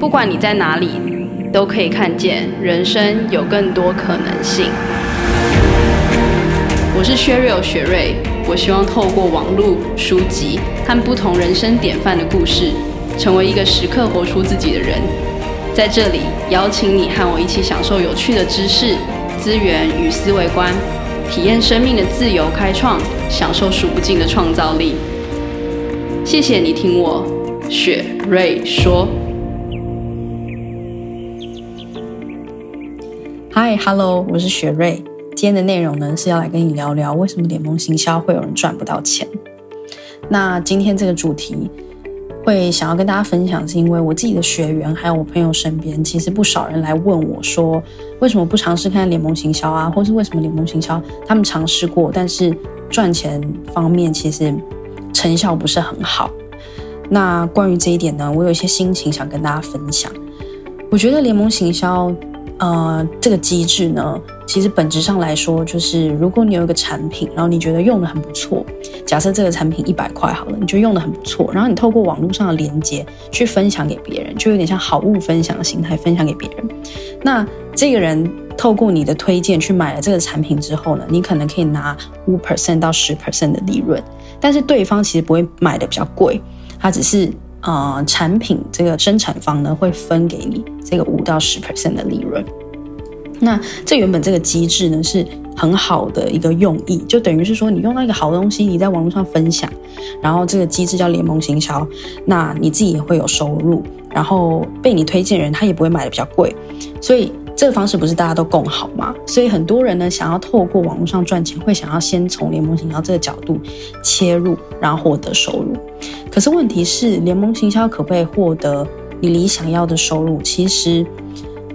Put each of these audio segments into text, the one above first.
不管你在哪里，都可以看见人生有更多可能性。我是薛瑞雪瑞，我希望透过网络、书籍和不同人生典范的故事，成为一个时刻活出自己的人。在这里，邀请你和我一起享受有趣的知识、资源与思维观，体验生命的自由开创，享受数不尽的创造力。谢谢你听我雪瑞说。Hi，Hello，我是雪瑞。今天的内容呢，是要来跟你聊聊为什么联盟行销会有人赚不到钱。那今天这个主题。会想要跟大家分享，是因为我自己的学员还有我朋友身边，其实不少人来问我说，为什么不尝试看看联盟行销啊，或是为什么联盟行销他们尝试过，但是赚钱方面其实成效不是很好。那关于这一点呢，我有一些心情想跟大家分享。我觉得联盟行销。呃，这个机制呢，其实本质上来说，就是如果你有一个产品，然后你觉得用的很不错，假设这个产品一百块好了，你觉得用的很不错，然后你透过网络上的连接去分享给别人，就有点像好物分享的心态分享给别人。那这个人透过你的推荐去买了这个产品之后呢，你可能可以拿五 percent 到十 percent 的利润，但是对方其实不会买的比较贵，他只是。呃，产品这个生产方呢，会分给你这个五到十 percent 的利润。那这原本这个机制呢，是很好的一个用意，就等于是说你用到一个好东西，你在网络上分享，然后这个机制叫联盟行销，那你自己也会有收入，然后被你推荐人他也不会买的比较贵，所以。这个方式不是大家都共好吗？所以很多人呢，想要透过网络上赚钱，会想要先从联盟行销这个角度切入，然后获得收入。可是问题是，联盟行销可不可以获得你理想要的收入？其实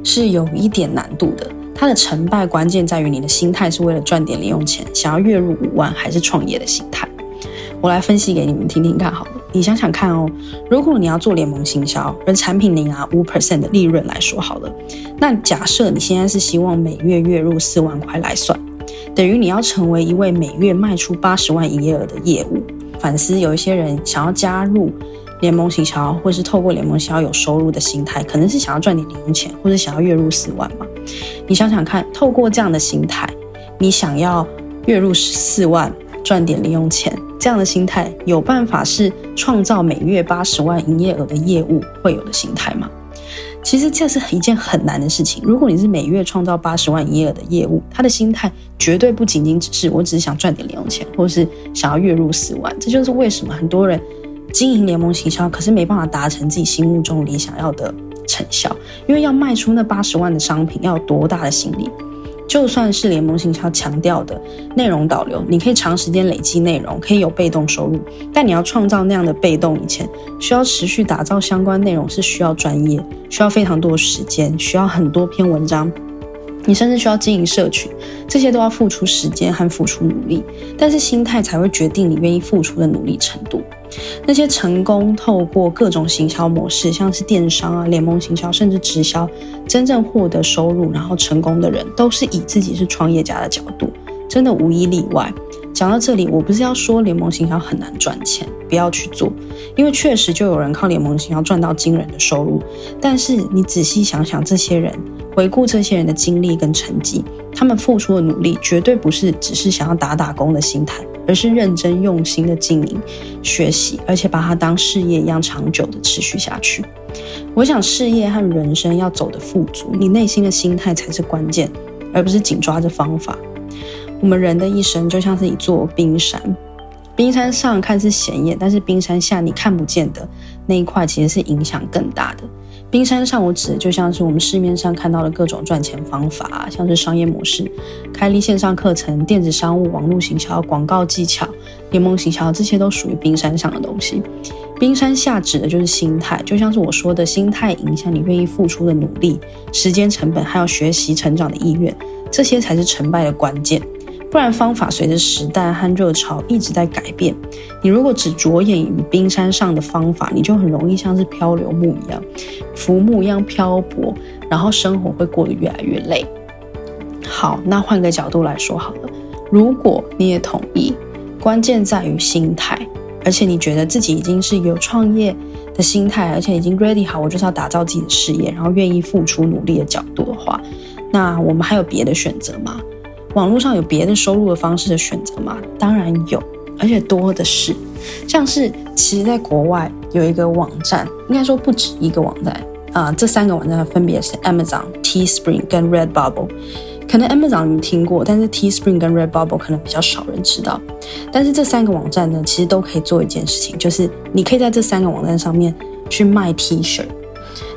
是有一点难度的。它的成败关键在于你的心态是为了赚点零用钱，想要月入五万，还是创业的心态。我来分析给你们听听看好了。你想想看哦，如果你要做联盟行销，而产品你拿五 percent 的利润来说好了，那假设你现在是希望每月月入四万块来算，等于你要成为一位每月卖出八十万营业额的业务。反思有一些人想要加入联盟行销，或是透过联盟行销有收入的心态，可能是想要赚点零用钱，或者想要月入四万嘛。你想想看，透过这样的心态，你想要月入四万，赚点零用钱。这样的心态有办法是创造每月八十万营业额的业务会有的心态吗？其实这是一件很难的事情。如果你是每月创造八十万营业额的业务，他的心态绝对不仅仅只是我只是想赚点零用钱，或是想要月入十万。这就是为什么很多人经营联盟行销，可是没办法达成自己心目中理想要的成效，因为要卖出那八十万的商品，要多大的心力？就算是联盟行销强调的内容导流，你可以长时间累积内容，可以有被动收入，但你要创造那样的被动以前，需要持续打造相关内容，是需要专业，需要非常多时间，需要很多篇文章。你甚至需要经营社群，这些都要付出时间和付出努力，但是心态才会决定你愿意付出的努力程度。那些成功透过各种行销模式，像是电商啊、联盟行销，甚至直销，真正获得收入然后成功的人，都是以自己是创业家的角度，真的无一例外。讲到这里，我不是要说联盟行销很难赚钱，不要去做，因为确实就有人靠联盟行销赚到惊人的收入。但是你仔细想想，这些人。回顾这些人的经历跟成绩，他们付出的努力绝对不是只是想要打打工的心态，而是认真用心的经营、学习，而且把它当事业一样长久的持续下去。我想事业和人生要走得富足，你内心的心态才是关键，而不是紧抓着方法。我们人的一生就像是一座冰山，冰山上看似显眼，但是冰山下你看不见的那一块，其实是影响更大的。冰山上，我指的就像是我们市面上看到的各种赚钱方法，像是商业模式、开立线上课程、电子商务、网络行销、广告技巧、联盟行销，这些都属于冰山上的东西。冰山下指的就是心态，就像是我说的心态影响你愿意付出的努力、时间成本，还有学习成长的意愿，这些才是成败的关键。不然，方法随着时代和热潮一直在改变。你如果只着眼于冰山上的方法，你就很容易像是漂流木一样、浮木一样漂泊，然后生活会过得越来越累。好，那换个角度来说好了，如果你也同意，关键在于心态，而且你觉得自己已经是有创业的心态，而且已经 ready 好，我就是要打造自己的事业，然后愿意付出努力的角度的话，那我们还有别的选择吗？网络上有别的收入的方式的选择吗？当然有，而且多的是。像是其实在国外有一个网站，应该说不止一个网站啊、这三个网站分别是 Amazon、Teespring 跟 Redbubble。可能 Amazon 你听过，但是 Teespring 跟 Redbubble 可能比较少人知道。但是这三个网站呢，其实都可以做一件事情，就是你可以在这三个网站上面去卖 T 恤。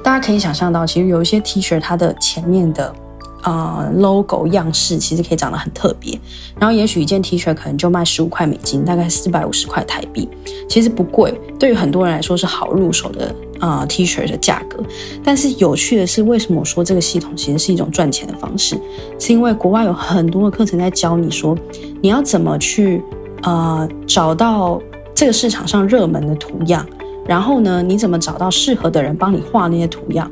大家可以想象到，其实有一些 T 恤它的前面的、呃、logo 样式其实可以长得很特别。然后也许一件 T 恤可能就卖十五块美金，大概四百五十块台币，其实不贵，对于很多人来说是好入手的。啊、，T 恤的价格，但是有趣的是，为什么我说这个系统其实是一种赚钱的方式？是因为国外有很多的课程在教你说，你要怎么去呃找到这个市场上热门的图样，然后呢，你怎么找到适合的人帮你画那些图样，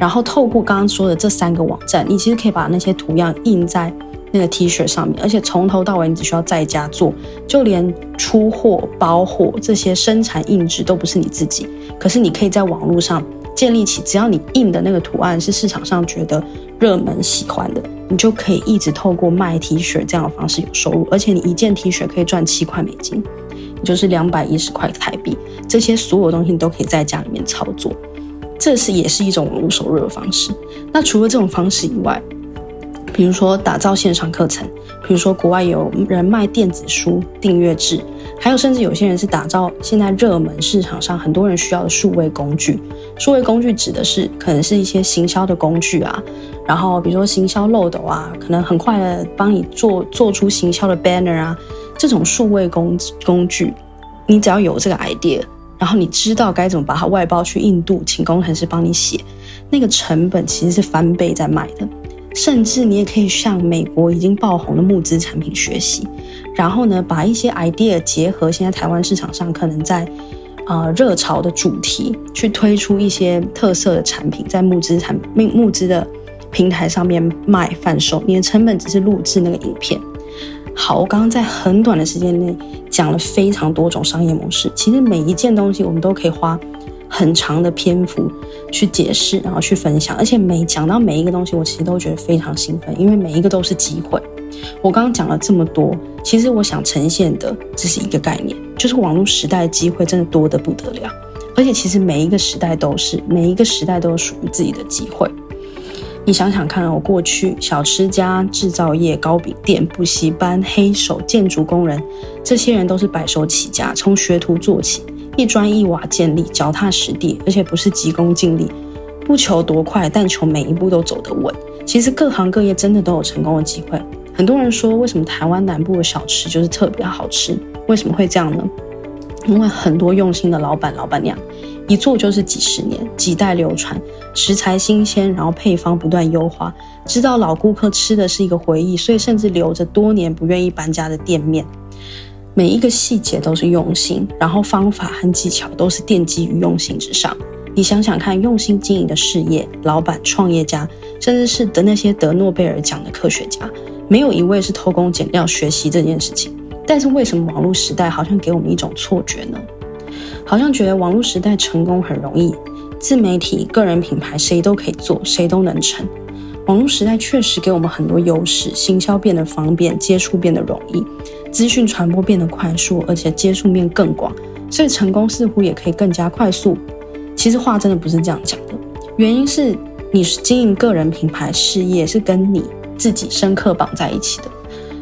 然后透过刚刚说的这三个网站，你其实可以把那些图样印在。那个 T 恤上面，而且从头到尾你只需要在家做，就连出货、包货这些生产印制都不是你自己。可是你可以在网络上建立起，只要你印的那个图案是市场上觉得热门喜欢的，你就可以一直透过卖 T 恤这样的方式有收入。而且你一件 T 恤可以赚七块美金，也就是两百一十块台币。这些所有东西你都可以在家里面操作，这是也是一种网络收入的方式。那除了这种方式以外，比如说打造线上课程，比如说国外有人卖电子书订阅制，还有甚至有些人是打造现在热门市场上很多人需要的数位工具。数位工具指的是可能是一些行销的工具啊，然后比如说行销漏斗啊，可能很快的帮你做做出行销的 banner 啊，这种数位工工具，你只要有这个 idea，然后你知道该怎么把它外包去印度，请工程师帮你写，那个成本其实是翻倍在卖的。甚至你也可以向美国已经爆红的募资产品学习，然后呢，把一些 idea 结合现在台湾市场上可能在呃热潮的主题，去推出一些特色的产品，在募资产募募资的平台上面卖贩售。你的成本只是录制那个影片。好，我刚刚在很短的时间内讲了非常多种商业模式，其实每一件东西我们都可以花。很长的篇幅去解释，然后去分享，而且每讲到每一个东西，我其实都觉得非常兴奋，因为每一个都是机会。我刚刚讲了这么多，其实我想呈现的只是一个概念，就是网络时代的机会真的多得不得了，而且其实每一个时代都是，每一个时代都有属于自己的机会。你想想看，我过去小吃家、制造业、糕饼店、补习班、黑手、建筑工人，这些人都是白手起家，从学徒做起。一砖一瓦建立，脚踏实地，而且不是急功近利，不求多快，但求每一步都走得稳。其实各行各业真的都有成功的机会。很多人说，为什么台湾南部的小吃就是特别好吃？为什么会这样呢？因为很多用心的老板、老板娘，一做就是几十年，几代流传，食材新鲜，然后配方不断优化，知道老顾客吃的是一个回忆，所以甚至留着多年不愿意搬家的店面。每一个细节都是用心，然后方法和技巧都是奠基于用心之上。你想想看，用心经营的事业，老板、创业家，甚至是得那些得诺贝尔奖的科学家，没有一位是偷工减料学习这件事情。但是为什么网络时代好像给我们一种错觉呢？好像觉得网络时代成功很容易，自媒体、个人品牌谁都可以做，谁都能成。网络时代确实给我们很多优势，行销变得方便，接触变得容易。资讯传播变得快速，而且接触面更广，所以成功似乎也可以更加快速。其实话真的不是这样讲的，原因是你是经营个人品牌事业是跟你自己深刻绑在一起的。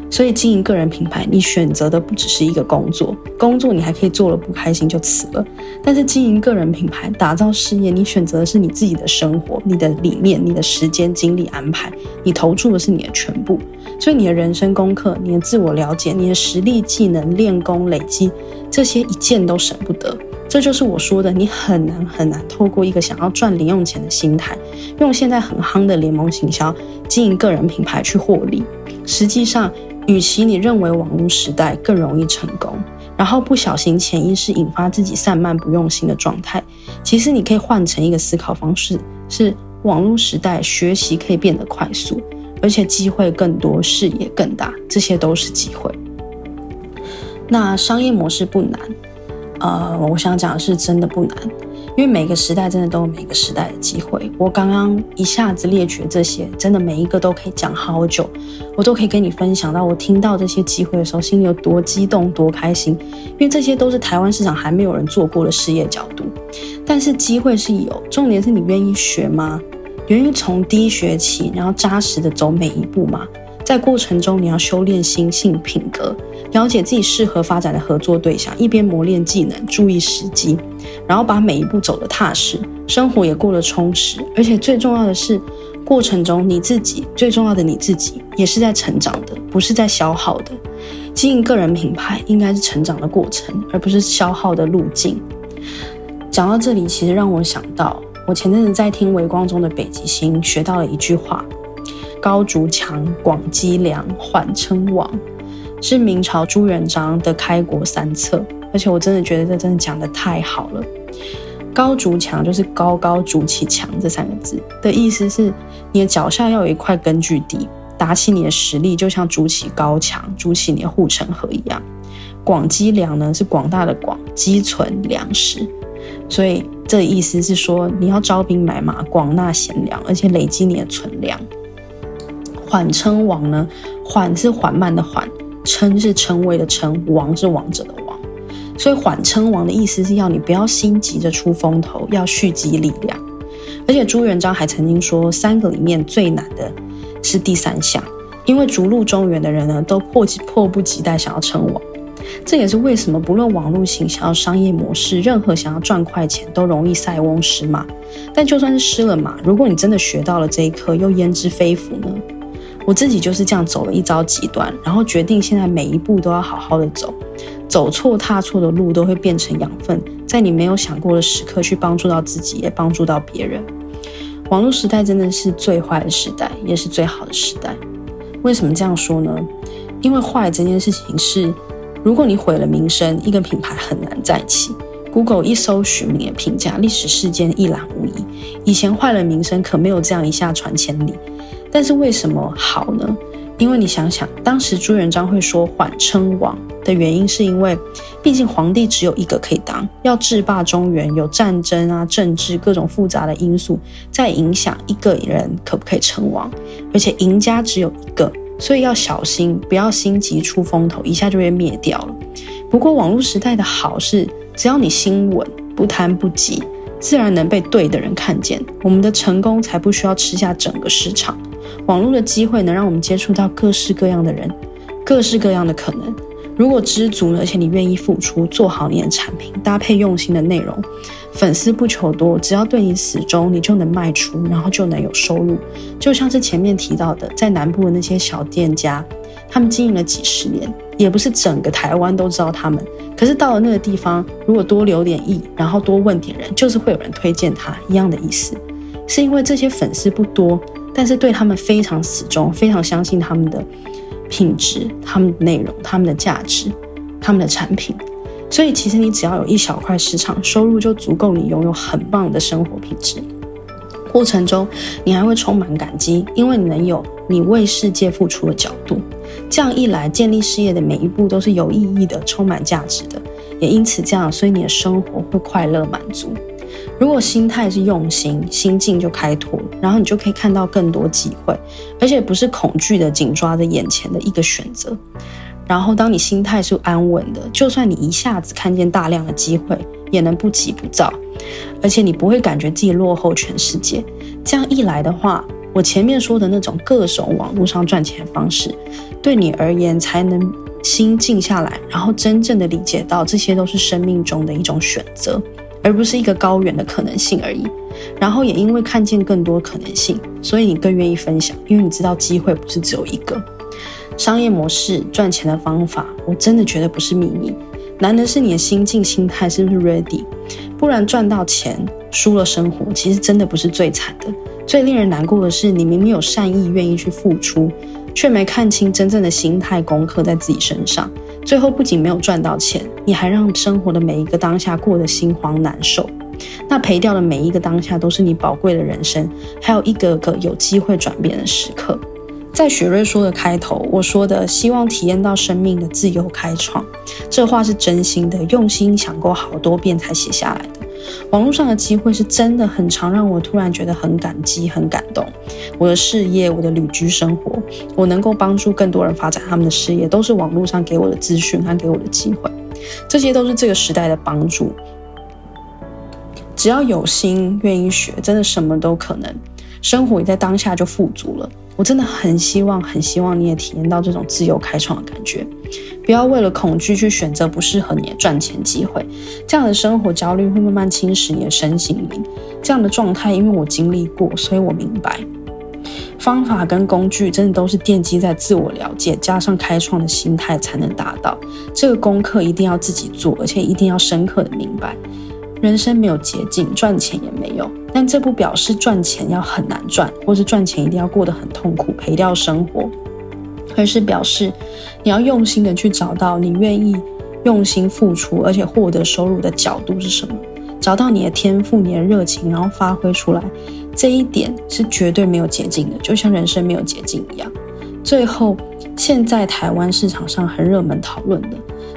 所以经营个人品牌，你选择的不只是一个工作，工作你还可以做了不开心就辞了。但是经营个人品牌，打造事业，你选择的是你自己的生活、你的理念、你的时间精力安排，你投注的是你的全部。所以你的人生功课、你的自我了解、你的实力、技能、练功累积，这些一件都省不得。这就是我说的，你很难很难透过一个想要赚零用钱的心态，用现在很夯的联盟行销经营个人品牌去获利。实际上，与其你认为网络时代更容易成功，然后不小心潜意识引发自己散漫不用心的状态，其实你可以换成一个思考方式：是网络时代学习可以变得快速，而且机会更多，视野更大，这些都是机会。那商业模式不难，呃，我想讲的是真的不难，因为每个时代真的都有每个时代的机会。我刚刚一下子列举这些，真的每一个都可以讲好久，我都可以跟你分享到我听到这些机会的时候，心里有多激动、多开心。因为这些都是台湾市场还没有人做过的事业角度。但是机会是有，重点是你愿意学吗？愿意从低学起，然后扎实的走每一步吗？在过程中，你要修炼心性品格，了解自己适合发展的合作对象，一边磨练技能，注意时机，然后把每一步走得踏实，生活也过得充实。而且最重要的是，过程中你自己最重要的你自己也是在成长的，不是在消耗的。经营个人品牌应该是成长的过程，而不是消耗的路径。讲到这里，其实让我想到，我前阵子在听微光中的北极星，学到了一句话。高筑墙，广积粮，缓称王，是明朝朱元璋的开国三策。而且我真的觉得这真的讲得太好了。高筑墙就是高高筑起墙这三个字的意思是，你的脚下要有一块根据地，打起你的实力，就像筑起高墙，筑起你的护城河一样。广积粮呢，是广大的广，积存粮食。所以这意思是说，你要招兵买马，广纳贤良，而且累积你的存粮。缓称王呢？缓是缓慢的缓，称是称谓的称，王是王者的王。所以缓称王的意思是要你不要心急着出风头，要蓄积力量。而且朱元璋还曾经说，三个里面最难的是第三项，因为逐鹿中原的人呢，都迫迫不及待想要称王。这也是为什么不论网络行销、商业模式，任何想要赚快钱都容易塞翁失马。但就算是失了马，如果你真的学到了这一课，又焉知非福呢？我自己就是这样走了一遭极端，然后决定现在每一步都要好好的走，走错踏错的路都会变成养分，在你没有想过的时刻去帮助到自己，也帮助到别人。网络时代真的是最坏的时代，也是最好的时代。为什么这样说呢？因为坏这件事情是，如果你毁了名声，一个品牌很难再起。Google 一搜寻你的评价，历史事件一览无遗。以前坏了名声，可没有这样一下传千里。但是为什么好呢？因为你想想，当时朱元璋会说“缓称王”的原因，是因为毕竟皇帝只有一个可以当，要制霸中原，有战争啊、政治各种复杂的因素在影响一个人可不可以称王，而且赢家只有一个，所以要小心，不要心急出风头，一下就被灭掉了。不过网络时代的好是，只要你心稳，不贪不急，自然能被对的人看见，我们的成功才不需要吃下整个市场。网络的机会能让我们接触到各式各样的人，各式各样的可能。如果知足了，而且你愿意付出，做好你的产品，搭配用心的内容，粉丝不求多，只要对你死忠，你就能卖出，然后就能有收入。就像是前面提到的，在南部的那些小店家，他们经营了几十年，也不是整个台湾都知道他们。可是到了那个地方，如果多留点意，然后多问点人，就是会有人推荐他，一样的意思。是因为这些粉丝不多。但是对他们非常死忠，非常相信他们的品质、他们的内容、他们的价值、他们的产品，所以其实你只要有一小块市场，收入就足够你拥有很棒的生活品质。过程中你还会充满感激，因为你能有你为世界付出的角度。这样一来，建立事业的每一步都是有意义的、充满价值的，也因此这样，所以你的生活会快乐满足。如果心态是用心，心境就开拓，然后你就可以看到更多机会，而且不是恐惧的紧抓着眼前的一个选择。然后，当你心态是安稳的，就算你一下子看见大量的机会，也能不急不躁，而且你不会感觉自己落后全世界。这样一来的话，我前面说的那种各种网络上赚钱方式，对你而言才能心静下来，然后真正的理解到这些都是生命中的一种选择。而不是一个高远的可能性而已，然后也因为看见更多可能性，所以你更愿意分享，因为你知道机会不是只有一个。商业模式赚钱的方法，我真的觉得不是秘密，难的是你的心境心态是不是 ready，不然赚到钱输了生活，其实真的不是最惨的。最令人难过的是，你明明有善意愿意去付出，却没看清真正的心态功课在自己身上。最后不仅没有赚到钱，你还让生活的每一个当下过得心慌难受。那赔掉的每一个当下都是你宝贵的人生，还有一个个有机会转变的时刻。在雪瑞说的开头，我说的希望体验到生命的自由开创，这话是真心的，用心想过好多遍才写下来的。网络上的机会是真的很常，让我突然觉得很感激、很感动。我的事业、我的旅居生活，我能够帮助更多人发展他们的事业，都是网络上给我的资讯和给我的机会。这些都是这个时代的帮助。只要有心、愿意学，真的什么都可能。生活也在当下就富足了。我真的很希望，很希望你也体验到这种自由开创的感觉。不要为了恐惧去选择不适合你的赚钱机会，这样的生活焦虑会慢慢侵蚀你的身心灵。这样的状态，因为我经历过，所以我明白，方法跟工具真的都是奠基在自我了解加上开创的心态才能达到。这个功课一定要自己做，而且一定要深刻的明白。人生没有捷径，赚钱也没有，但这不表示赚钱要很难赚，或是赚钱一定要过得很痛苦，赔掉生活，而是表示你要用心的去找到你愿意用心付出，而且获得收入的角度是什么，找到你的天赋、你的热情，然后发挥出来，这一点是绝对没有捷径的，就像人生没有捷径一样。最后，现在台湾市场上很热门讨论的。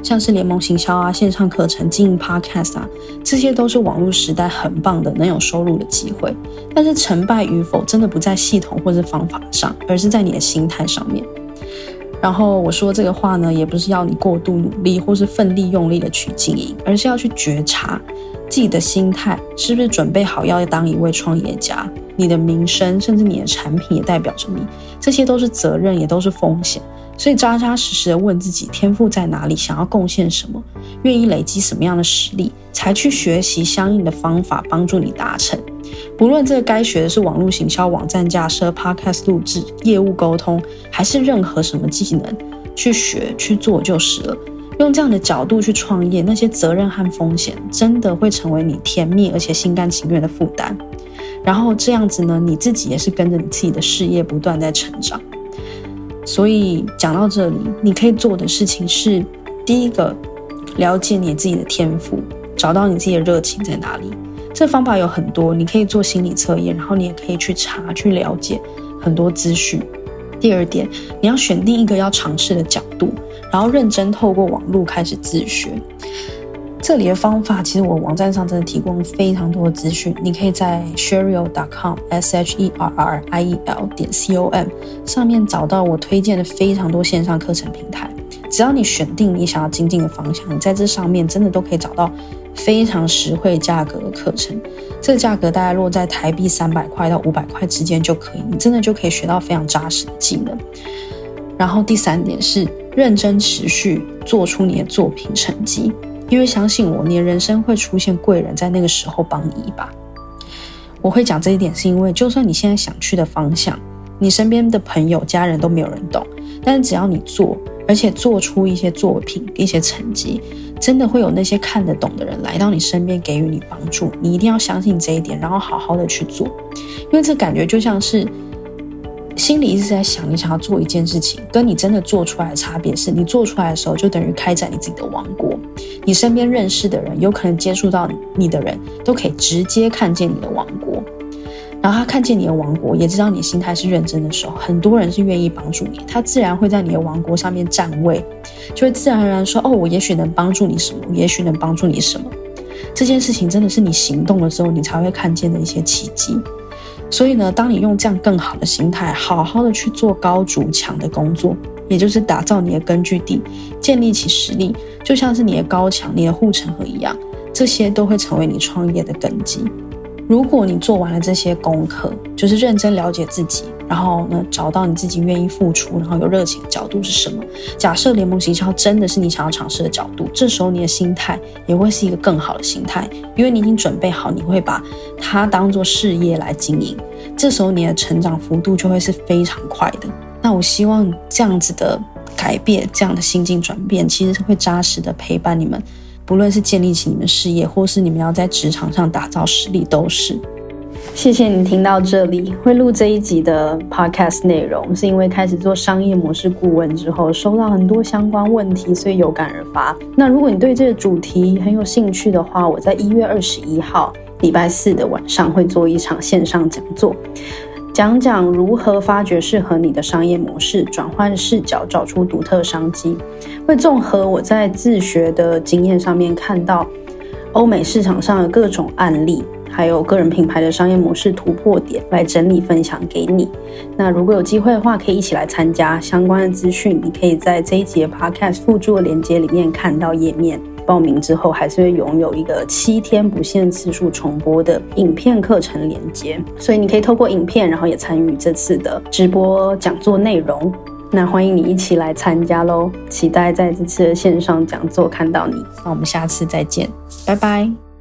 像是联盟行销啊、线上课程、经营 Podcast 啊，这些都是网络时代很棒的能有收入的机会。但是成败与否，真的不在系统或者方法上，而是在你的心态上面。然后我说这个话呢，也不是要你过度努力或是奋力用力的去经营，而是要去觉察自己的心态是不是准备好要当一位创业家。你的名声，甚至你的产品也代表着你，这些都是责任，也都是风险。所以扎扎实实的问自己天赋在哪里，想要贡献什么，愿意累积什么样的实力，才去学习相应的方法帮助你达成。不论这该学的是网络行销、网站架设、Podcast 录制、业务沟通，还是任何什么技能，去学去做就是了。用这样的角度去创业，那些责任和风险真的会成为你甜蜜而且心甘情愿的负担。然后这样子呢，你自己也是跟着你自己的事业不断在成长。所以讲到这里，你可以做的事情是：第一个，了解你自己的天赋，找到你自己的热情在哪里。这方法有很多，你可以做心理测验，然后你也可以去查去了解很多资讯。第二点，你要选定一个要尝试的角度，然后认真透过网络开始自学。这里的方法，其实我网站上真的提供非常多的资讯，你可以在 sherriel.com s h e r r i e l 点 c o m 上面找到我推荐的非常多线上课程平台。只要你选定你想要精进的方向，你在这上面真的都可以找到非常实惠价格的课程。这个价格大概落在台币三百块到五百块之间就可以，你真的就可以学到非常扎实的技能。然后第三点是认真持续做出你的作品成绩。因为相信我，你的人生会出现贵人，在那个时候帮你一把。我会讲这一点，是因为就算你现在想去的方向，你身边的朋友、家人都没有人懂，但是只要你做，而且做出一些作品、一些成绩，真的会有那些看得懂的人来到你身边给予你帮助。你一定要相信这一点，然后好好的去做，因为这感觉就像是。心里一直在想，你想要做一件事情，跟你真的做出来的差别是，你做出来的时候就等于开展你自己的王国。你身边认识的人，有可能接触到你的人，都可以直接看见你的王国。然后他看见你的王国，也知道你心态是认真的时候，很多人是愿意帮助你，他自然会在你的王国上面站位，就会自然而然说：“哦，我也许能帮助你什么，也许能帮助你什么。”这件事情真的是你行动了之后，你才会看见的一些奇迹。所以呢，当你用这样更好的心态，好好的去做高筑墙的工作，也就是打造你的根据地，建立起实力，就像是你的高墙、你的护城河一样，这些都会成为你创业的根基。如果你做完了这些功课，就是认真了解自己，然后呢，找到你自己愿意付出，然后有热情的角度是什么？假设联盟行销真的是你想要尝试的角度，这时候你的心态也会是一个更好的心态，因为你已经准备好，你会把它当做事业来经营。这时候你的成长幅度就会是非常快的。那我希望这样子的改变，这样的心境转变，其实是会扎实的陪伴你们。不论是建立起你们事业，或是你们要在职场上打造实力，都是。谢谢你听到这里。会录这一集的 podcast 内容，是因为开始做商业模式顾问之后，收到很多相关问题，所以有感而发。那如果你对这个主题很有兴趣的话，我在一月二十一号礼拜四的晚上会做一场线上讲座。讲讲如何发掘适合你的商业模式，转换视角，找出独特商机。会综合我在自学的经验上面看到欧美市场上的各种案例，还有个人品牌的商业模式突破点，来整理分享给你。那如果有机会的话，可以一起来参加相关的资讯。你可以在这一集 Podcast 附注的链接里面看到页面。报名之后，还是会拥有一个七天不限次数重播的影片课程连接，所以你可以透过影片，然后也参与这次的直播讲座内容。那欢迎你一起来参加喽！期待在这次的线上讲座看到你。那我们下次再见，拜拜。